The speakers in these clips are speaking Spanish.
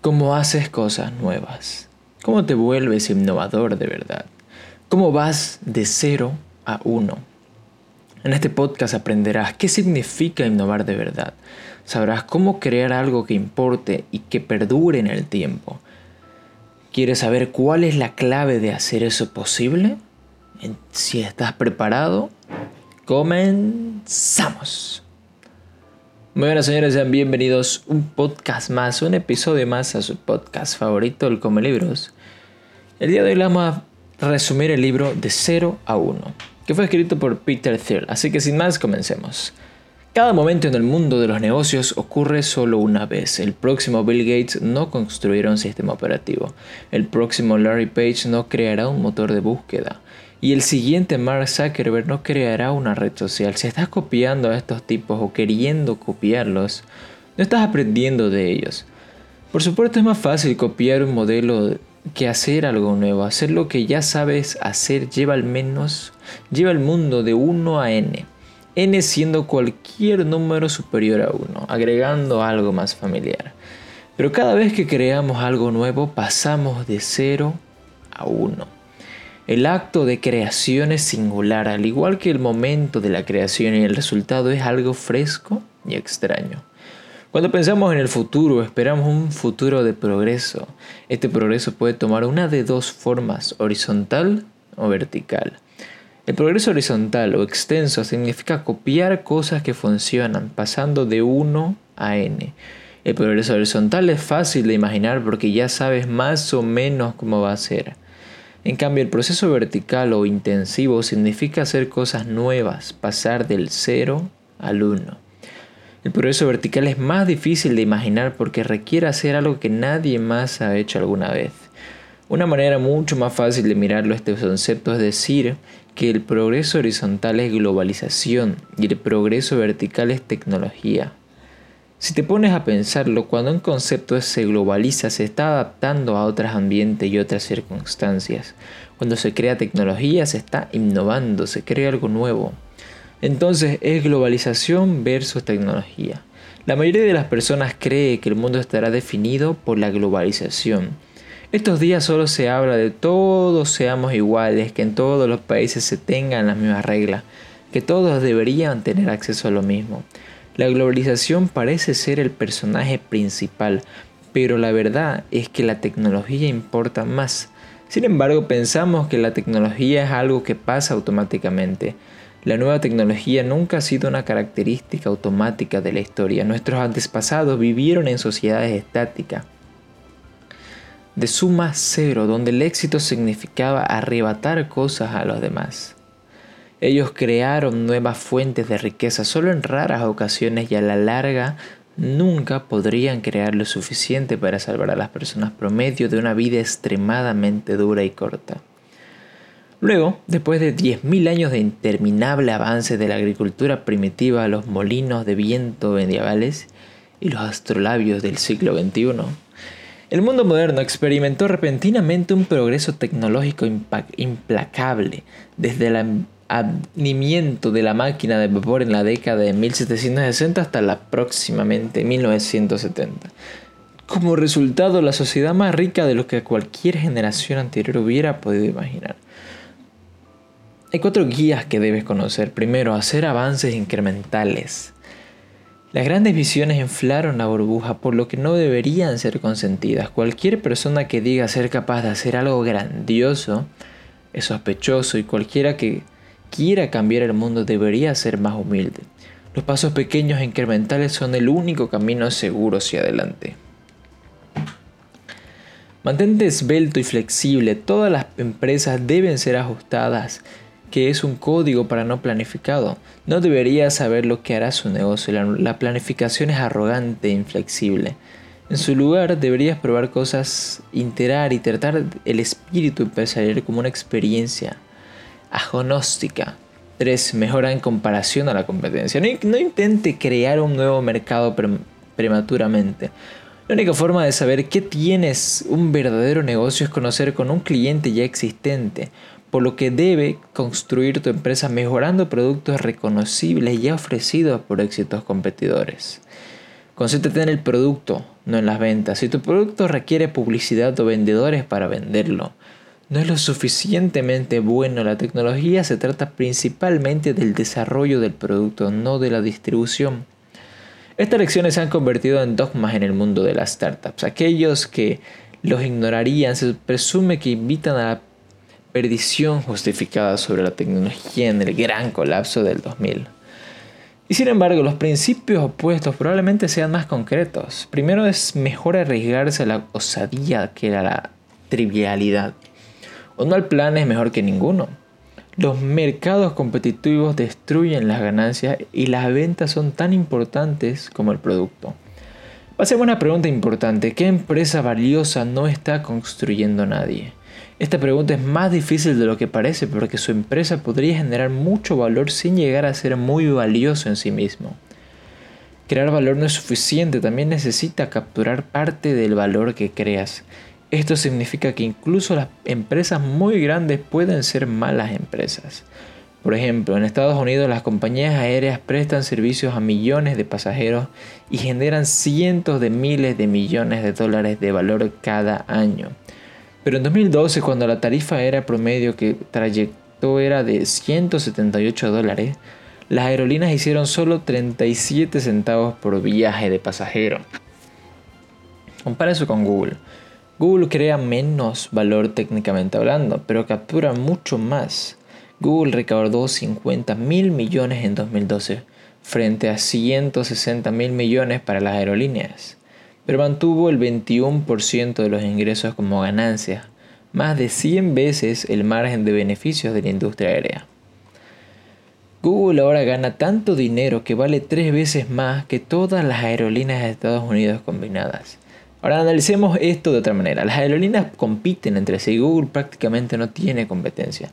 ¿Cómo haces cosas nuevas? ¿Cómo te vuelves innovador de verdad? ¿Cómo vas de cero a uno? En este podcast aprenderás qué significa innovar de verdad. Sabrás cómo crear algo que importe y que perdure en el tiempo. ¿Quieres saber cuál es la clave de hacer eso posible? Si estás preparado, comenzamos. Muy buenas señores, sean bienvenidos un podcast más, un episodio más a su podcast favorito, el Come Libros. El día de hoy vamos a resumir el libro de 0 a 1, que fue escrito por Peter Thiel, así que sin más comencemos. Cada momento en el mundo de los negocios ocurre solo una vez. El próximo Bill Gates no construirá un sistema operativo. El próximo Larry Page no creará un motor de búsqueda. Y el siguiente Mark Zuckerberg no creará una red social. Si estás copiando a estos tipos o queriendo copiarlos, no estás aprendiendo de ellos. Por supuesto es más fácil copiar un modelo que hacer algo nuevo. Hacer lo que ya sabes hacer lleva al menos, lleva el mundo de 1 a n. n siendo cualquier número superior a 1, agregando algo más familiar. Pero cada vez que creamos algo nuevo pasamos de 0 a 1. El acto de creación es singular, al igual que el momento de la creación y el resultado es algo fresco y extraño. Cuando pensamos en el futuro, esperamos un futuro de progreso. Este progreso puede tomar una de dos formas, horizontal o vertical. El progreso horizontal o extenso significa copiar cosas que funcionan, pasando de 1 a n. El progreso horizontal es fácil de imaginar porque ya sabes más o menos cómo va a ser. En cambio, el proceso vertical o intensivo significa hacer cosas nuevas, pasar del 0 al 1. El proceso vertical es más difícil de imaginar porque requiere hacer algo que nadie más ha hecho alguna vez. Una manera mucho más fácil de mirarlo este concepto es decir que el progreso horizontal es globalización y el progreso vertical es tecnología. Si te pones a pensarlo, cuando un concepto se globaliza, se está adaptando a otros ambientes y otras circunstancias. Cuando se crea tecnología, se está innovando, se crea algo nuevo. Entonces es globalización versus tecnología. La mayoría de las personas cree que el mundo estará definido por la globalización. Estos días solo se habla de todos seamos iguales, que en todos los países se tengan las mismas reglas, que todos deberían tener acceso a lo mismo. La globalización parece ser el personaje principal, pero la verdad es que la tecnología importa más. Sin embargo, pensamos que la tecnología es algo que pasa automáticamente. La nueva tecnología nunca ha sido una característica automática de la historia. Nuestros antepasados vivieron en sociedades estáticas, de suma cero, donde el éxito significaba arrebatar cosas a los demás. Ellos crearon nuevas fuentes de riqueza. Solo en raras ocasiones y a la larga nunca podrían crear lo suficiente para salvar a las personas. Promedio de una vida extremadamente dura y corta. Luego, después de 10.000 años de interminable avance de la agricultura primitiva, los molinos de viento medievales y los astrolabios del siglo XXI, el mundo moderno experimentó repentinamente un progreso tecnológico implacable, desde la advenimiento de la máquina de vapor en la década de 1760 hasta la próximamente 1970. Como resultado, la sociedad más rica de lo que cualquier generación anterior hubiera podido imaginar. Hay cuatro guías que debes conocer. Primero, hacer avances incrementales. Las grandes visiones inflaron la burbuja, por lo que no deberían ser consentidas. Cualquier persona que diga ser capaz de hacer algo grandioso es sospechoso y cualquiera que quiera cambiar el mundo debería ser más humilde. Los pasos pequeños e incrementales son el único camino seguro hacia adelante. Mantente esbelto y flexible. Todas las empresas deben ser ajustadas, que es un código para no planificado. No deberías saber lo que hará su negocio. La, la planificación es arrogante e inflexible. En su lugar, deberías probar cosas, iterar y tratar el espíritu empresarial como una experiencia agonóstica. 3. Mejora en comparación a la competencia. No, intente crear un nuevo mercado prematuramente. La única forma de saber que tienes un verdadero negocio es conocer con un cliente ya existente, por lo que debe construir tu empresa mejorando productos reconocibles ya ofrecidos por éxitos competidores. Concéntrate en el producto, no en las ventas. Si tu producto requiere publicidad o vendedores para venderlo, no es lo suficientemente bueno. La tecnología se trata principalmente del desarrollo del producto, no de la distribución. Estas lecciones se han convertido en dogmas en el mundo de las startups. Aquellos que los ignorarían se presume que invitan a la perdición justificada sobre la tecnología en el gran colapso del 2000. Y sin embargo, los principios opuestos probablemente sean más concretos. Primero es mejor arriesgarse a la osadía que a la trivialidad. Un mal plan es mejor que ninguno. Los mercados competitivos destruyen las ganancias y las ventas son tan importantes como el producto. Pasemos a una pregunta importante. ¿Qué empresa valiosa no está construyendo nadie? Esta pregunta es más difícil de lo que parece porque su empresa podría generar mucho valor sin llegar a ser muy valioso en sí mismo. Crear valor no es suficiente, también necesita capturar parte del valor que creas. Esto significa que incluso las empresas muy grandes pueden ser malas empresas. Por ejemplo, en Estados Unidos las compañías aéreas prestan servicios a millones de pasajeros y generan cientos de miles de millones de dólares de valor cada año. Pero en 2012, cuando la tarifa era promedio que trayectó era de 178 dólares, las aerolíneas hicieron solo 37 centavos por viaje de pasajero. Compara eso con Google. Google crea menos valor técnicamente hablando, pero captura mucho más. Google recaudó 50 mil millones en 2012 frente a 160 mil millones para las aerolíneas pero mantuvo el 21% de los ingresos como ganancia, más de 100 veces el margen de beneficios de la industria aérea. Google ahora gana tanto dinero que vale tres veces más que todas las aerolíneas de Estados Unidos combinadas. Ahora analicemos esto de otra manera. Las aerolíneas compiten entre sí Google prácticamente no tiene competencia.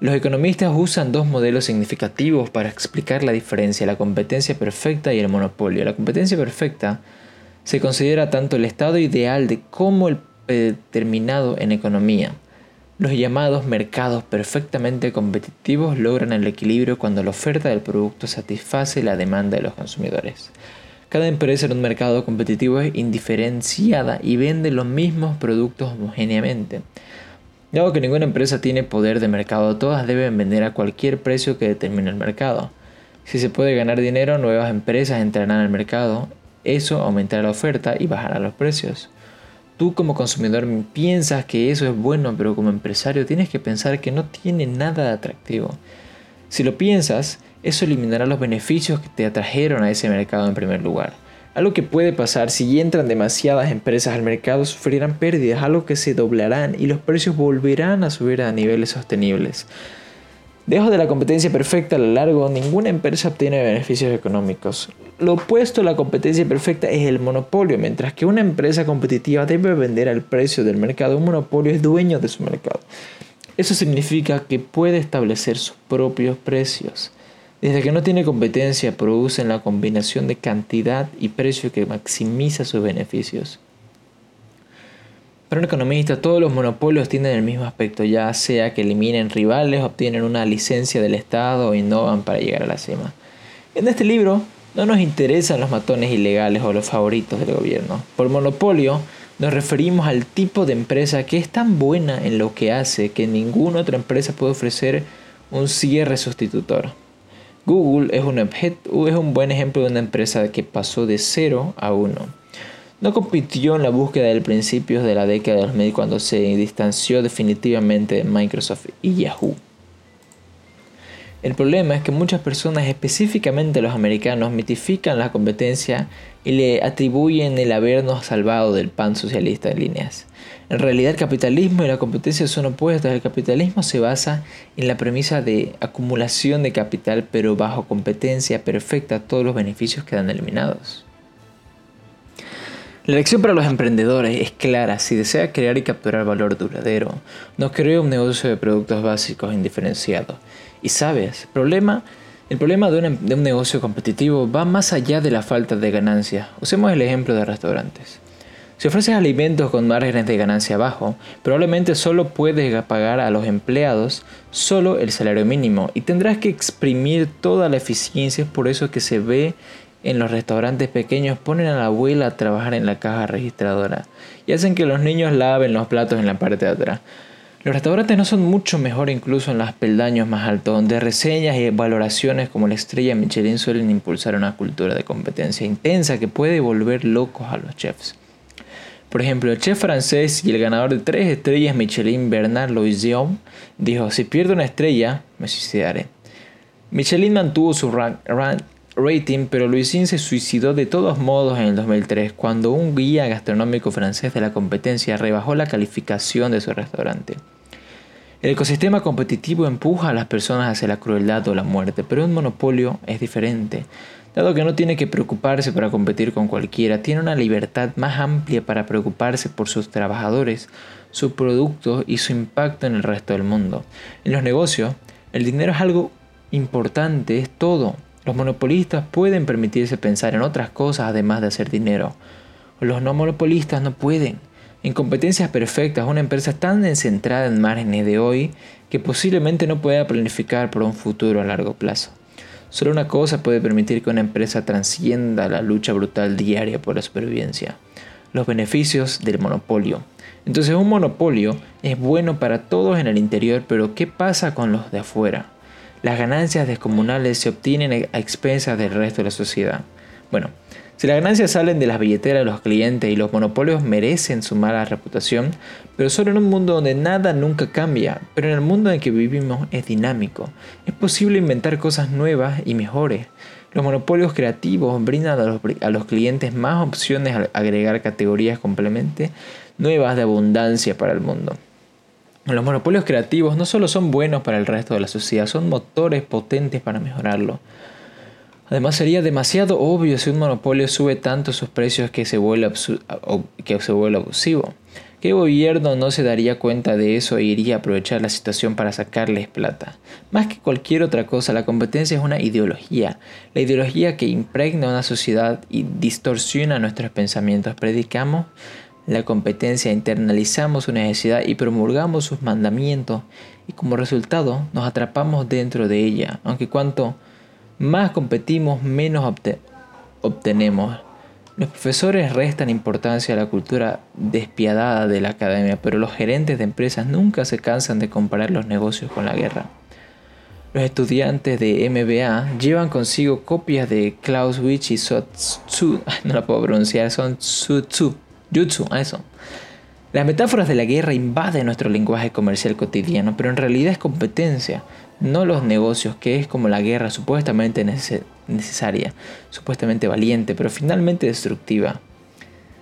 Los economistas usan dos modelos significativos para explicar la diferencia, la competencia perfecta y el monopolio. La competencia perfecta se considera tanto el estado ideal de como el determinado en economía. Los llamados mercados perfectamente competitivos logran el equilibrio cuando la oferta del producto satisface la demanda de los consumidores. Cada empresa en un mercado competitivo es indiferenciada y vende los mismos productos homogéneamente. Dado que ninguna empresa tiene poder de mercado, todas deben vender a cualquier precio que determine el mercado. Si se puede ganar dinero, nuevas empresas entrarán al mercado eso aumentará la oferta y bajará los precios. Tú como consumidor piensas que eso es bueno, pero como empresario tienes que pensar que no tiene nada de atractivo. Si lo piensas, eso eliminará los beneficios que te atrajeron a ese mercado en primer lugar. Algo que puede pasar si entran demasiadas empresas al mercado sufrirán pérdidas, algo que se doblarán y los precios volverán a subir a niveles sostenibles. Dejo de la competencia perfecta a lo largo, ninguna empresa obtiene beneficios económicos. Lo opuesto a la competencia perfecta es el monopolio. Mientras que una empresa competitiva debe vender al precio del mercado, un monopolio es dueño de su mercado. Eso significa que puede establecer sus propios precios. Desde que no tiene competencia, producen la combinación de cantidad y precio que maximiza sus beneficios. Para un economista, todos los monopolios tienen el mismo aspecto, ya sea que eliminen rivales, obtienen una licencia del Estado o innovan para llegar a la cima. En este libro no nos interesan los matones ilegales o los favoritos del gobierno. Por monopolio nos referimos al tipo de empresa que es tan buena en lo que hace que ninguna otra empresa puede ofrecer un cierre sustitutor. Google es un, es un buen ejemplo de una empresa que pasó de 0 a 1. No compitió en la búsqueda de principios de la década de 2000 cuando se distanció definitivamente de Microsoft y Yahoo. El problema es que muchas personas, específicamente los americanos, mitifican la competencia y le atribuyen el habernos salvado del pan socialista en líneas. En realidad el capitalismo y la competencia son opuestos. El capitalismo se basa en la premisa de acumulación de capital, pero bajo competencia perfecta todos los beneficios quedan eliminados. La lección para los emprendedores es clara. Si desea crear y capturar valor duradero, no cree un negocio de productos básicos indiferenciados y sabes, problema, el problema de un, de un negocio competitivo va más allá de la falta de ganancia. Usemos el ejemplo de restaurantes. Si ofreces alimentos con márgenes de ganancia bajo, probablemente solo puedes pagar a los empleados solo el salario mínimo y tendrás que exprimir toda la eficiencia, es por eso que se ve en los restaurantes pequeños ponen a la abuela a trabajar en la caja registradora y hacen que los niños laven los platos en la parte de atrás. Los restaurantes no son mucho mejor incluso en los peldaños más altos, donde reseñas y valoraciones como la estrella Michelin suelen impulsar una cultura de competencia intensa que puede volver locos a los chefs. Por ejemplo, el chef francés y el ganador de tres estrellas Michelin, Bernard Louison, dijo, si pierdo una estrella, me suicidaré. Michelin mantuvo su rating, pero Louison se suicidó de todos modos en el 2003, cuando un guía gastronómico francés de la competencia rebajó la calificación de su restaurante. El ecosistema competitivo empuja a las personas hacia la crueldad o la muerte, pero un monopolio es diferente. Dado que no tiene que preocuparse para competir con cualquiera, tiene una libertad más amplia para preocuparse por sus trabajadores, su producto y su impacto en el resto del mundo. En los negocios, el dinero es algo importante, es todo. Los monopolistas pueden permitirse pensar en otras cosas además de hacer dinero. Los no monopolistas no pueden. En competencias perfectas, una empresa tan centrada en márgenes de hoy que posiblemente no pueda planificar por un futuro a largo plazo. Solo una cosa puede permitir que una empresa transcienda la lucha brutal diaria por la supervivencia. Los beneficios del monopolio. Entonces un monopolio es bueno para todos en el interior, pero ¿qué pasa con los de afuera? Las ganancias descomunales se obtienen a expensas del resto de la sociedad. Bueno, si las ganancias salen de las billeteras de los clientes y los monopolios merecen su mala reputación, pero solo en un mundo donde nada nunca cambia, pero en el mundo en que vivimos es dinámico. Es posible inventar cosas nuevas y mejores. Los monopolios creativos brindan a los, a los clientes más opciones al agregar categorías complemente nuevas de abundancia para el mundo. Los monopolios creativos no solo son buenos para el resto de la sociedad, son motores potentes para mejorarlo. Además sería demasiado obvio si un monopolio sube tanto sus precios que se vuelve, que se vuelve abusivo. ¿Qué gobierno no se daría cuenta de eso e iría a aprovechar la situación para sacarles plata? Más que cualquier otra cosa, la competencia es una ideología. La ideología que impregna una sociedad y distorsiona nuestros pensamientos. Predicamos la competencia, internalizamos su necesidad y promulgamos sus mandamientos y como resultado nos atrapamos dentro de ella. Aunque cuanto más competimos, menos obtenemos. Los profesores restan importancia a la cultura despiadada de la academia, pero los gerentes de empresas nunca se cansan de comparar los negocios con la guerra. Los estudiantes de MBA llevan consigo copias de Clausewitz y Sotsu, no la puedo pronunciar, son Tsutsu, Jutsu, eso. Las metáforas de la guerra invaden nuestro lenguaje comercial cotidiano, pero en realidad es competencia no los negocios, que es como la guerra supuestamente necesaria, supuestamente valiente, pero finalmente destructiva.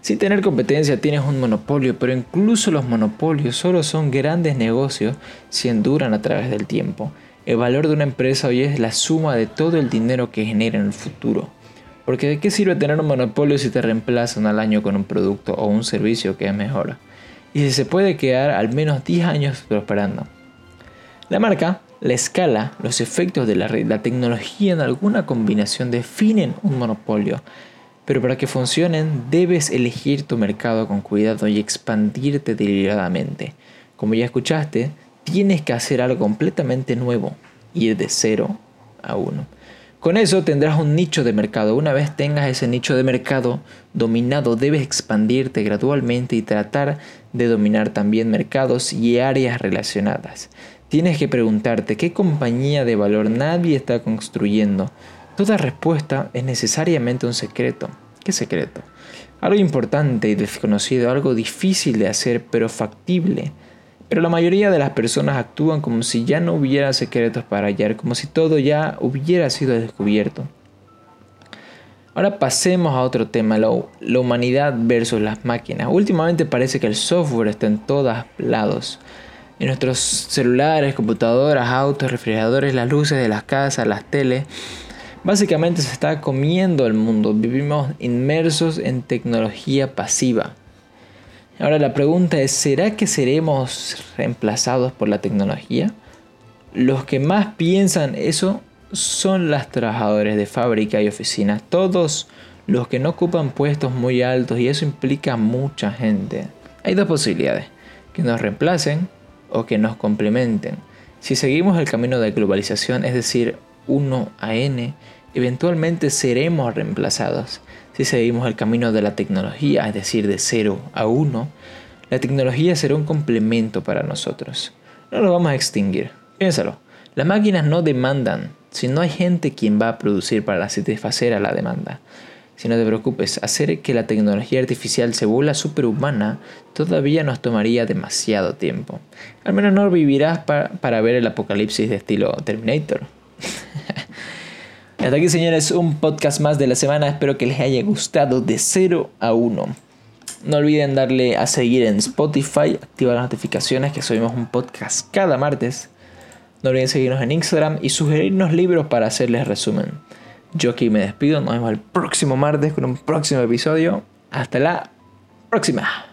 Sin tener competencia tienes un monopolio, pero incluso los monopolios solo son grandes negocios si enduran a través del tiempo. El valor de una empresa hoy es la suma de todo el dinero que genera en el futuro. Porque ¿de qué sirve tener un monopolio si te reemplazan al año con un producto o un servicio que es mejor? Y si se puede quedar al menos 10 años prosperando. La marca la escala, los efectos de la red, la tecnología en alguna combinación definen un monopolio. Pero para que funcionen debes elegir tu mercado con cuidado y expandirte deliberadamente. Como ya escuchaste, tienes que hacer algo completamente nuevo, ir de cero a uno. Con eso tendrás un nicho de mercado. Una vez tengas ese nicho de mercado dominado, debes expandirte gradualmente y tratar de dominar también mercados y áreas relacionadas. Tienes que preguntarte qué compañía de valor nadie está construyendo. Toda respuesta es necesariamente un secreto. ¿Qué secreto? Algo importante y desconocido, algo difícil de hacer pero factible. Pero la mayoría de las personas actúan como si ya no hubiera secretos para hallar, como si todo ya hubiera sido descubierto. Ahora pasemos a otro tema, la, humanidad versus las máquinas. Últimamente parece que el software está en todos lados en nuestros celulares, computadoras, autos, refrigeradores, las luces de las casas, las teles. Básicamente se está comiendo el mundo. Vivimos inmersos en tecnología pasiva. Ahora la pregunta es, ¿será que seremos reemplazados por la tecnología? Los que más piensan eso son los trabajadores de fábrica y oficinas. Todos los que no ocupan puestos muy altos y eso implica mucha gente. Hay dos posibilidades. Que nos reemplacen o que nos complementen. Si seguimos el camino de globalización, es decir, 1 a n, eventualmente seremos reemplazados. Si seguimos el camino de la tecnología, es decir, de 0 a 1, la tecnología será un complemento para nosotros. No lo vamos a extinguir. Piénsalo. Las máquinas no demandan si no hay gente quien va a producir para satisfacer a la demanda. Si no te preocupes, hacer que la tecnología artificial se vuelva superhumana todavía nos tomaría demasiado tiempo. Al menos no vivirás para ver el apocalipsis de estilo Terminator. Hasta aquí señores, un podcast más de la semana. Espero que les haya gustado de 0 a 1. No olviden darle a seguir en Spotify, activar las notificaciones que subimos un podcast cada martes. No olviden seguirnos en Instagram y sugerirnos libros para hacerles resumen. Yo aquí me despido, nos vemos el próximo martes con un próximo episodio. Hasta la próxima.